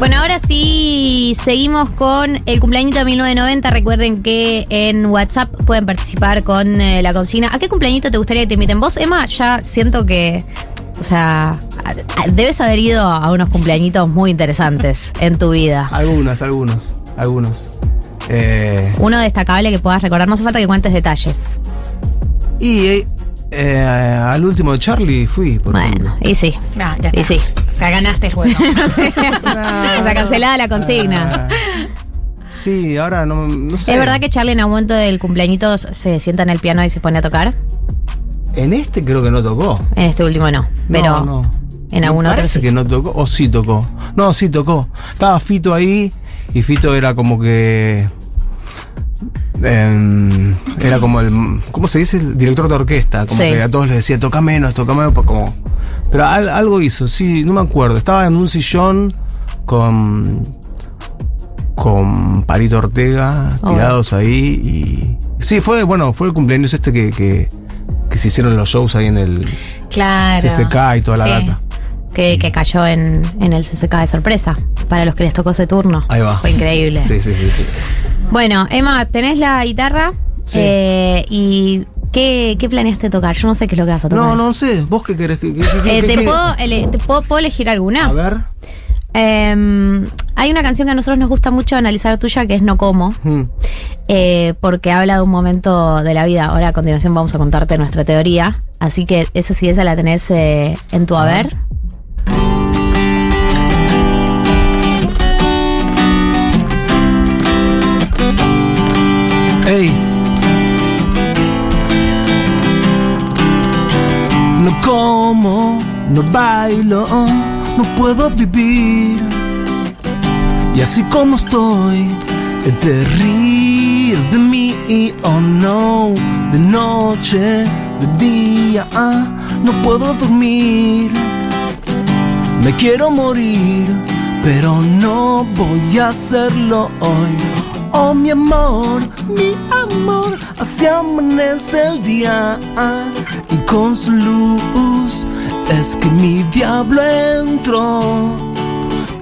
Bueno, ahora sí seguimos con el cumpleañito de 1990. Recuerden que en WhatsApp pueden participar con eh, la consigna. ¿A qué cumpleañito te gustaría que te inviten? Vos, Emma, ya siento que. O sea, debes haber ido a unos cumpleañitos muy interesantes en tu vida. Algunos, algunos, algunos. Eh, Uno destacable que puedas recordar. No hace falta que cuentes detalles. y eh, eh, al último de Charlie fui. por Bueno, y sí. No, ya Y está. sí. O sea, ganaste el juego. o sea, cancelada la consigna. Ah, sí, ahora no, no sé. ¿Es verdad que Charlie en algún momento del cumpleañito se sienta en el piano y se pone a tocar? En este creo que no tocó. En este último no. Pero no, no. en algún otro Parece sí. que no tocó. O sí tocó. No, sí tocó. Estaba Fito ahí y Fito era como que. Em, era como el. ¿Cómo se dice? El director de orquesta. Como Sí. que a todos les decía, toca menos, toca menos. pues Como, pero al- algo hizo, sí, no me acuerdo. Estaba en un sillón con. Con Palito Ortega Oh. tirados ahí y. Sí, fue, bueno, fue el cumpleaños este que, que, que se hicieron los shows ahí en el Claro. CCK y toda la Sí. data. Que, que cayó en, en el CCK de sorpresa. Para los que les tocó ese turno. Ahí va. Fue increíble. Sí, sí, sí, sí. Bueno, Emma, tenés la guitarra. Sí. Eh, ¿Y qué, qué planeaste tocar? Yo no sé qué es lo que vas a tocar. No, no sé. ¿Vos qué querés? ¿Qué- qué- Eh, ¿te, puedo, ele- te puedo, puedo elegir alguna? A ver. Em, hay una canción que a nosotros nos gusta mucho analizar tuya que es No Como. Hmm. eh, porque habla de un momento de la vida. Ahora a continuación vamos a contarte nuestra teoría. Así que esa sí, esa la tenés eh, en tu haber. No como, no bailo, no puedo vivir. Y así como estoy, te ríes de mí, oh no, de noche, de día, ah, no puedo dormir. Me quiero morir, pero no voy a hacerlo hoy. Oh mi amor, mi amor, así amanece el día y con su luz es que mi diablo entró.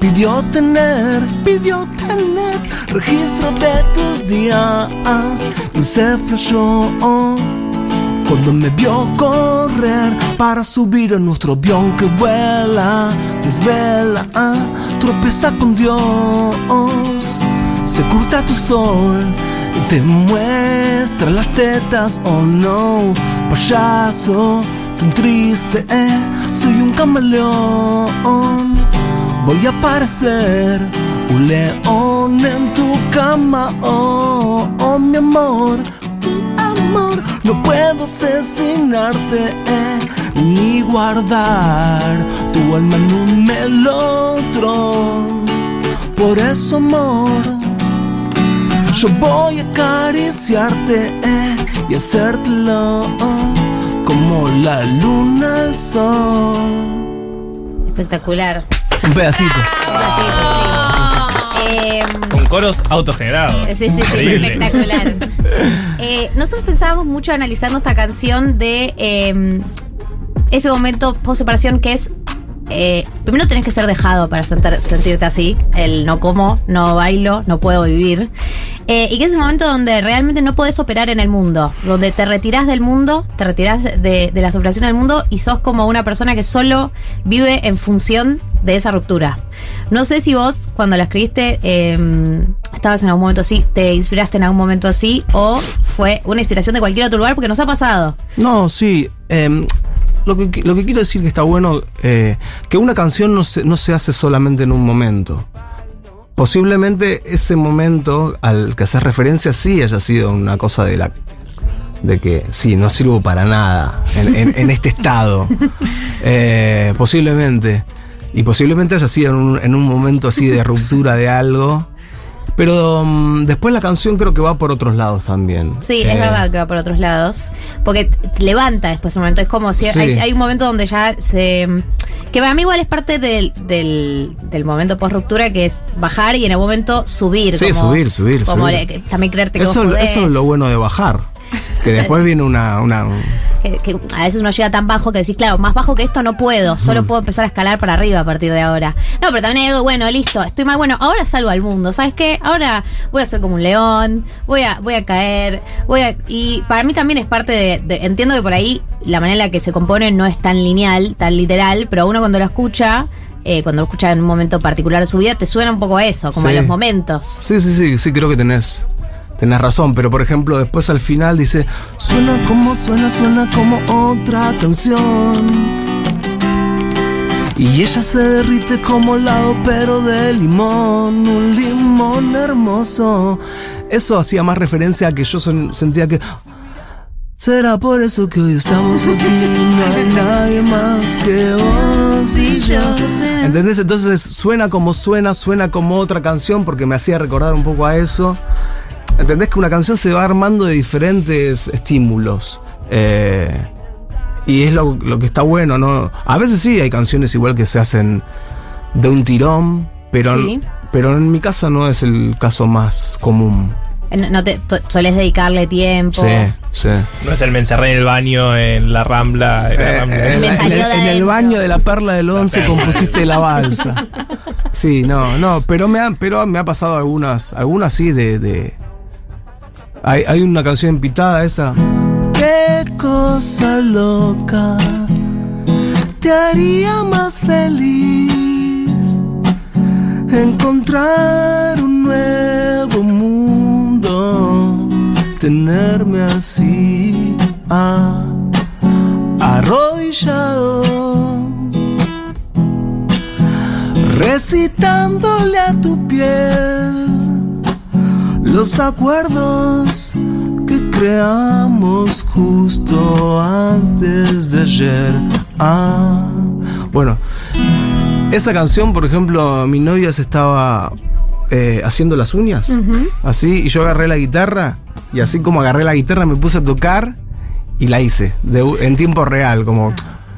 Pidió tener, pidió tener registro de tus días y se flashó cuando me vio correr para subir a nuestro avión que vuela, desvela, tropieza con Dios, se curta tu sol, te muestra las tetas, oh no, payaso, tan triste, eh, soy un camaleón, voy a parecer un león en tu cama, oh, oh mi amor, amor, no puedo asesinarte eh, ni guardar tu alma en un melotron. Por eso, amor, yo voy a acariciarte eh, y hacértelo oh, como la luna al sol. Espectacular. Un pedacito. Así, sí. Em, Con coros autogenerados. Sí, sí, sí, espectacular. Eh, nosotros pensábamos mucho analizando esta canción de eh, ese momento post separación que es. Eh, primero tenés que ser dejado para sentirte así. El no como, no bailo, no puedo vivir. Eh, y que es ese momento donde realmente no podés operar en el mundo. Donde te retirás del mundo, te retirás de, de la separación del mundo y sos como una persona que solo vive en función de esa ruptura. No sé si vos, cuando la escribiste, eh, estabas en algún momento así, te inspiraste en algún momento así, o fue una inspiración de cualquier otro lugar, porque nos ha pasado. No, sí. em, lo, que, lo que quiero decir que está bueno, eh, que una canción no se, no se hace solamente en un momento. Posiblemente ese momento al que haces referencia sí haya sido una cosa de la de que sí, no sirvo para nada en, en- en este estado. Eh, posiblemente. Y posiblemente haya sido en un, en un momento así de ruptura de algo. Pero mm, después la canción creo que va por otros lados también. Sí, Eh, es verdad que va por otros lados, porque levanta después un momento, es como si Sí. hay, hay un momento donde ya se... Que para mí igual es parte del, del, del momento post ruptura, que es bajar y en el momento subir. Sí, como- subir, subir, como subir. le- también creerte que Eso, vos eso es lo bueno de bajar. Que después viene una. una un- Que, a veces uno llega tan bajo que decís, claro, más bajo que esto no puedo, solo puedo empezar a escalar para arriba a partir de ahora. No, pero también hay algo, bueno, listo, estoy mal, bueno, ahora salgo al mundo, ¿sabes qué? Ahora voy a ser como un león, voy a, voy a caer, voy a... Y para mí también es parte de, de- entiendo que por ahí la manera en la que se compone no es tan lineal, tan literal, pero uno cuando lo escucha... eh, cuando lo escucha en un momento particular de su vida, te suena un poco a eso, como Sí. a los momentos. Sí, sí, sí, sí, creo que tenés. Tenés razón, pero por ejemplo, después al final dice: Suena como suena, suena como otra canción. Y ella se derrite como helado, pero de limón, un limón hermoso. Eso hacía más referencia a que yo son- sentía que. Será por eso que hoy estamos aquí, no hay nadie más que vos y yo. ¿Entendés? Entonces suena como suena, suena como otra canción porque me hacía recordar un poco a eso. ¿Entendés que una canción se va armando de diferentes estímulos? Eh, y es lo, lo que está bueno, ¿no? A veces sí hay canciones igual que se hacen de un tirón, pero, Sí. pero en mi casa no es el caso más común. Eh, No, te solés dedicarle tiempo. Sí, sí. No es el me encerré en el baño en la rambla. en la Eh, Rambla. eh, en, el, en baño de la perla del once compusiste la balsa. Sí, no, no, pero me ha, pero me ha pasado algunas, algunas sí de, de- hay, hay una canción pitada esa. Qué cosa loca te haría más feliz encontrar un nuevo mundo, tenerme así ah, arrodillado, recitándole a tu piel los acuerdos que creamos justo antes de ayer. Ah, bueno, esa canción, por ejemplo, mi novia se estaba eh, haciendo las uñas, así, y yo agarré la guitarra, y así como agarré la guitarra me puse a tocar y la hice, de en tiempo real, como...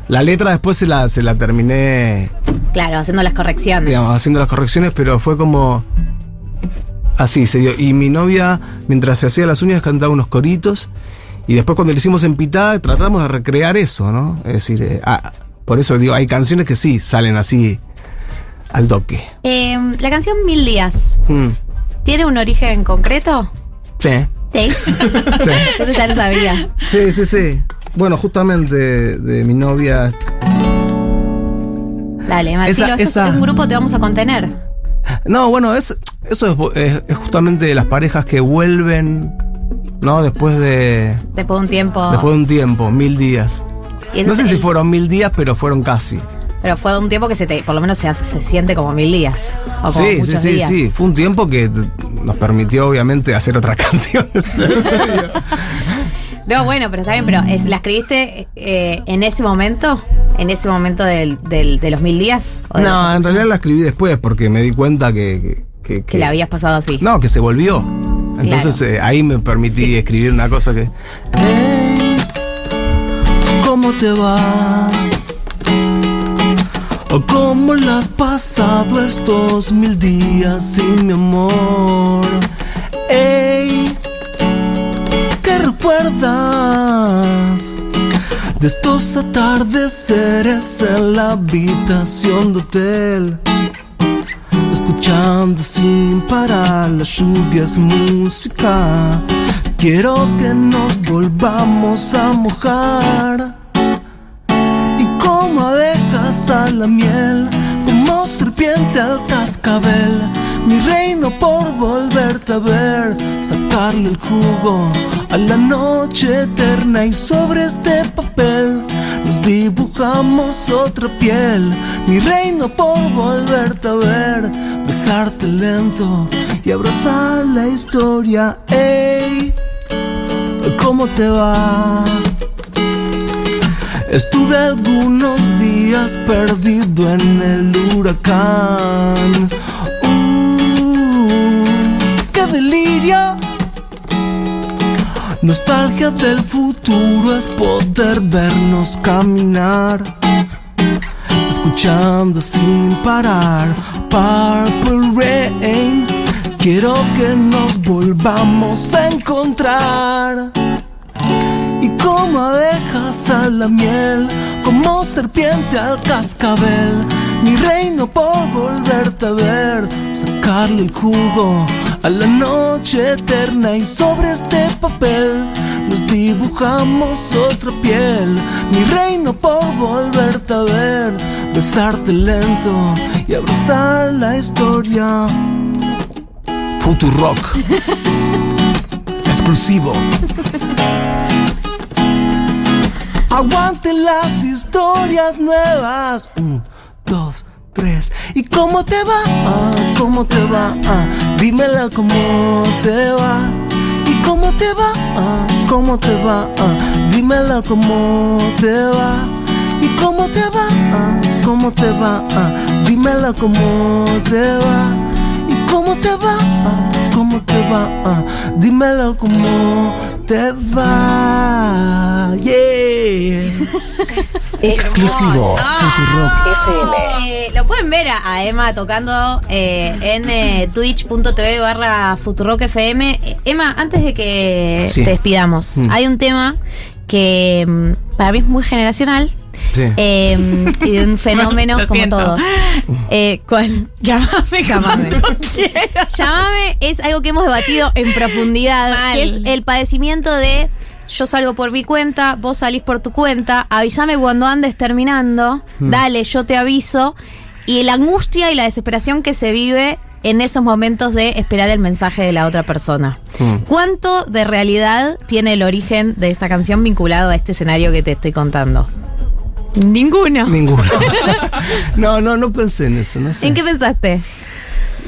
La letra después se la, se la terminé Claro, haciendo las correcciones. digamos, haciendo las correcciones, pero fue como. Así se dio. Y mi novia, mientras se hacía las uñas, cantaba unos coritos. Y después, cuando le hicimos en pitada, tratamos de recrear eso, ¿no? Es decir, eh, ah, por eso digo, hay canciones que sí salen así al toque. Eh, la canción Mil Días, Mm. ¿tiene un origen concreto? Sí. Sí. Eso ya lo sabía. Sí, sí, sí. Bueno, justamente de mi novia. Dale, Marcelo, Esa- esto esa- es un grupo, te vamos a contener. No, bueno, es, eso es, es- es justamente las parejas que vuelven, ¿no? Después de. Después de un tiempo. Después de un tiempo, mil días. No sé si fueron mil días, pero fueron casi. Pero fue un tiempo que se te, por lo menos se, hace- se siente como mil días. O como Sí, sí, muchos sí, días. sí. Fue un tiempo que nos permitió, obviamente, hacer otras canciones. No, bueno, pero está bien, pero ¿la escribiste eh, en ese momento? ¿En ese momento del, del- de los mil días? ¿O de los no, en realidad la escribí después porque me di cuenta que. Que, que- Que la habías pasado así. No, que se volvió. Entonces Claro. eh, ahí me permití escribir una cosa que. Hey, ¿Cómo te va? ¿O cómo la has pasado estos mil días sin mi amor? Ey, ¿qué recuerdas? De estos atardeceres en la habitación de hotel Escuchando sin parar las lluvias música. Quiero que nos volvamos a mojar. Y como abejas a la miel Como serpiente al cascabel Mi reino por volverte a ver Sacarle el jugo a la noche eterna Y sobre este papel nos dibujamos otra piel Mi reino por volverte a ver Besarte lento y abrazar la historia Ey, ¿cómo te va? Estuve algunos días perdido en el huracán. Uh, ¡Qué delirio! Nostalgia del futuro es poder vernos caminar. Escuchando sin parar Purple Rain. Quiero que nos volvamos a encontrar. y como abejas a la miel, como serpiente al cascabel. Mi reino por volverte a ver, sacarle el jugo a la noche eterna y sobre este papel nos dibujamos otra piel. Mi reino por volverte a ver, besarte lento y abrazar la historia. Futurock. Exclusivo. Aguante las historias nuevas. Un, dos, tres. ¿Y cómo te va? Ah, ¿Cómo te va? Ah, dímela cómo te va. ¿Y cómo te va? Ah, ¿Cómo te va? Ah, dímela cómo te va. ¿Y cómo te va? Ah, ¿Cómo te va? Ah, dímela cómo te va. ¿Y cómo te va? Ah, ¿Cómo te va? Ah, dímelo cómo te va. Yeah. Exclusivo Futurock FM. Lo pueden ver a, a Emma tocando eh, en eh, twitch.tv barra Futurock FM. Eh, Emma, antes de que Sí. te despidamos, Mm. hay un tema que mm, para mí es muy generacional. Sí. eh, y de un fenómeno Lo como siento. todos. Eh, ¿Cuál? Llámame, Llámame. es algo que hemos debatido en profundidad, Mal. que es el padecimiento de yo salgo por mi cuenta, vos salís por tu cuenta, avísame cuando andes terminando, dale, yo te aviso, y la angustia y la desesperación que se vive en esos momentos de esperar el mensaje de la otra persona. Mm. ¿Cuánto de realidad tiene el origen de esta canción vinculado a este escenario que te estoy contando? Ninguno. Ninguno. no, no, no pensé en eso. No sé. ¿En qué pensaste?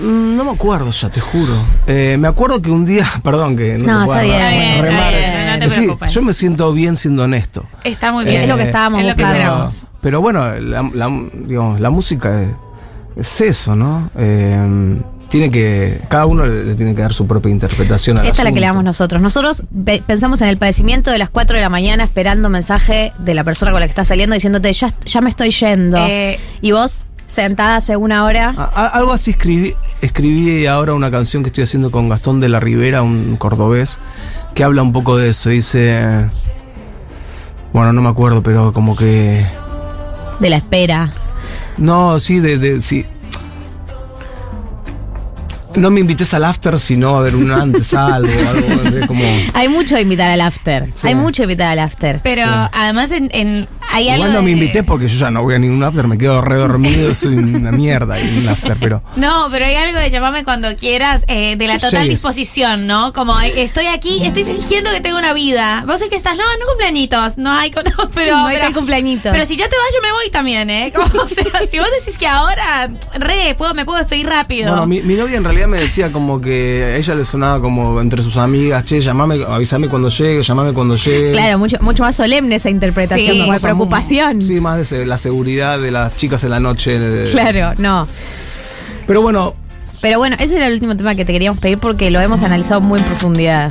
Mm, No me acuerdo ya, te juro. Eh, me acuerdo que un día, perdón que no, No, te bien, remar. está bien, te Sí, preocupes. yo me siento bien siendo honesto. Está muy Eh, bien. Es lo que estábamos es lo que. Pero bueno, la, la- digamos, la música es, es eso, ¿no? Eh, tiene que. Cada uno le, tiene que dar su propia interpretación al Esta es la que le damos nosotros. Nosotros pe- pensamos en el padecimiento de las 4 de la mañana esperando mensaje de la persona con la que estás saliendo diciéndote, ya, ya me estoy yendo. Eh, y vos, sentada hace una hora. A- algo así escribí, escribí ahora una canción que estoy haciendo con Gastón de la Ribera, un cordobés, que habla un poco de eso. Dice. Bueno, no me acuerdo, pero como que. de la espera. No, sí, de, de sí. No me invites al after, sino a ver un antes algo, como. Hay mucho de invitar al after. Sí. Hay mucho de invitar al after. Pero además en, en- hay algo. Igual no me invité porque yo ya no voy a ningún after, me quedo redormido, soy una mierda en un after, pero. No, pero hay algo de llamarme cuando quieras, eh, de la total disposición, ¿no? Como estoy aquí, estoy fingiendo que tengo una vida. Vos es que estás, no, no cumpleañitos, no hay, no, pero, No hay pero. Pero si ya te vas, yo me voy también, ¿eh? Como, o sea, si vos decís que ahora, re, puedo, me puedo despedir rápido. Bueno, mi, mi novia en realidad me decía como que a ella le sonaba como entre sus amigas, che, llamame, avísame cuando llegue, llamame cuando llegue. Claro, mucho, mucho más solemne esa interpretación, Sí. como preocupación. Sí, más de la seguridad de las chicas en la noche. Claro, no. Pero bueno, Pero bueno, ese era el último tema que te queríamos pedir porque lo hemos analizado muy en profundidad.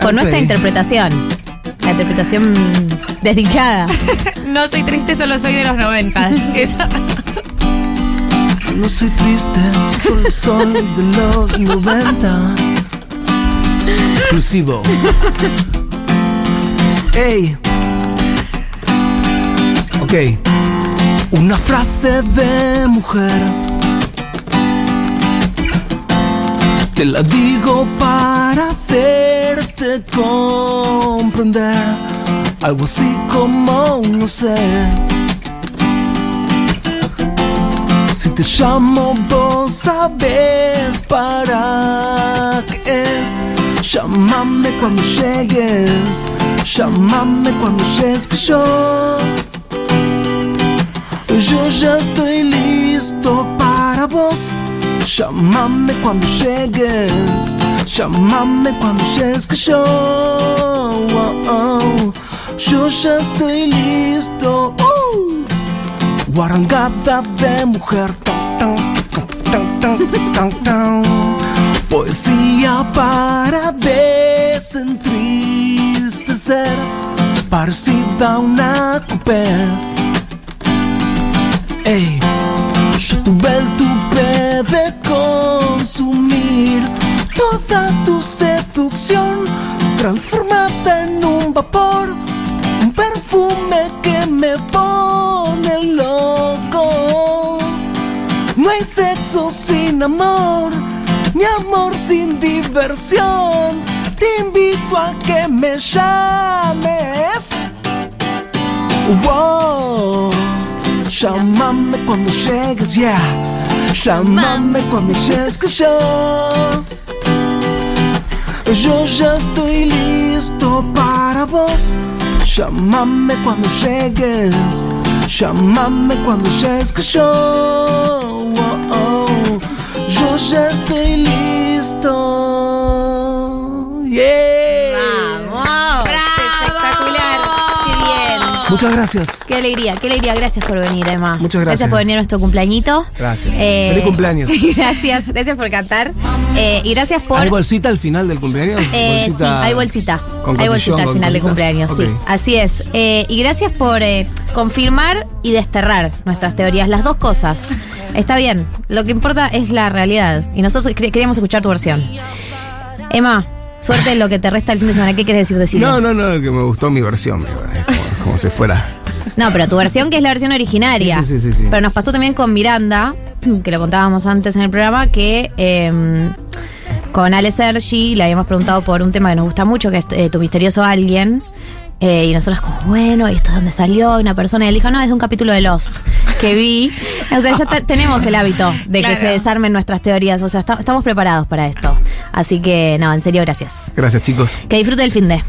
Con nuestra interpretación. La interpretación desdichada. No soy triste, solo soy de los noventas. Esa- no soy triste, solo soy de los 90. Exclusivo. Ey. Ok. Una frase de mujer. Te la digo para hacerte comprender. Algo así como no sé. Si te llamo, vos sabes para qué es. Llámame cuando llegues. Llámame cuando llegues que yo. Yo ya estoy listo para vos. Llámame cuando llegues. Llámame cuando llegues que yo. Oh, oh. Yo ya estoy listo. Uh. De mujer. Poesía para desentristecer. Parecida a una coupé. Seducción transformada en un vapor, un perfume que me pone loco. No hay sexo sin amor, ni amor sin diversión. Te invito a que me llames. Wow. Llámame cuando llegues, yeah. Llámame cuando llegues que yo. Yo ya estoy listo para vos. Llámame cuando llegues. Llámame cuando llegues que yo. Oh, oh. Yo ya estoy listo. Yeah. Muchas gracias. Qué alegría, qué alegría. Gracias por venir, Emma. Muchas gracias. Gracias por venir a nuestro cumpleañito. Gracias. Feliz cumpleaños. Gracias, gracias por cantar. Eh, y gracias por. ¿Hay bolsita al final del cumpleaños? Eh, sí, hay bolsita. con hay bolsita al final de cositas. cumpleaños, sí. Así es. Eh, y gracias por eh, confirmar y desterrar nuestras teorías, las dos cosas. Está bien, lo que importa es la realidad. Y nosotros quer- queríamos escuchar tu versión. Emma, suerte en lo que te resta el fin de semana. ¿Qué quieres decir de Silvia? No, no, no, que me gustó mi versión. Como, si fuera. No, pero tu versión que es la versión originaria. Sí, sí, sí, sí, sí. Pero nos pasó también con Miranda, que lo contábamos antes en el programa, que eh, con Ale Sergi le habíamos preguntado por un tema que nos gusta mucho, que es eh, tu misterioso alguien. Eh, y nosotros como, bueno, ¿y esto es dónde salió? Y una persona y él dijo, no, es de un capítulo de Lost que vi. O sea, ya te- tenemos el hábito de que se desarmen nuestras teorías. O sea, esta- estamos preparados para esto. Así que, no, en serio, gracias. Gracias, chicos. Que disfrute el fin de.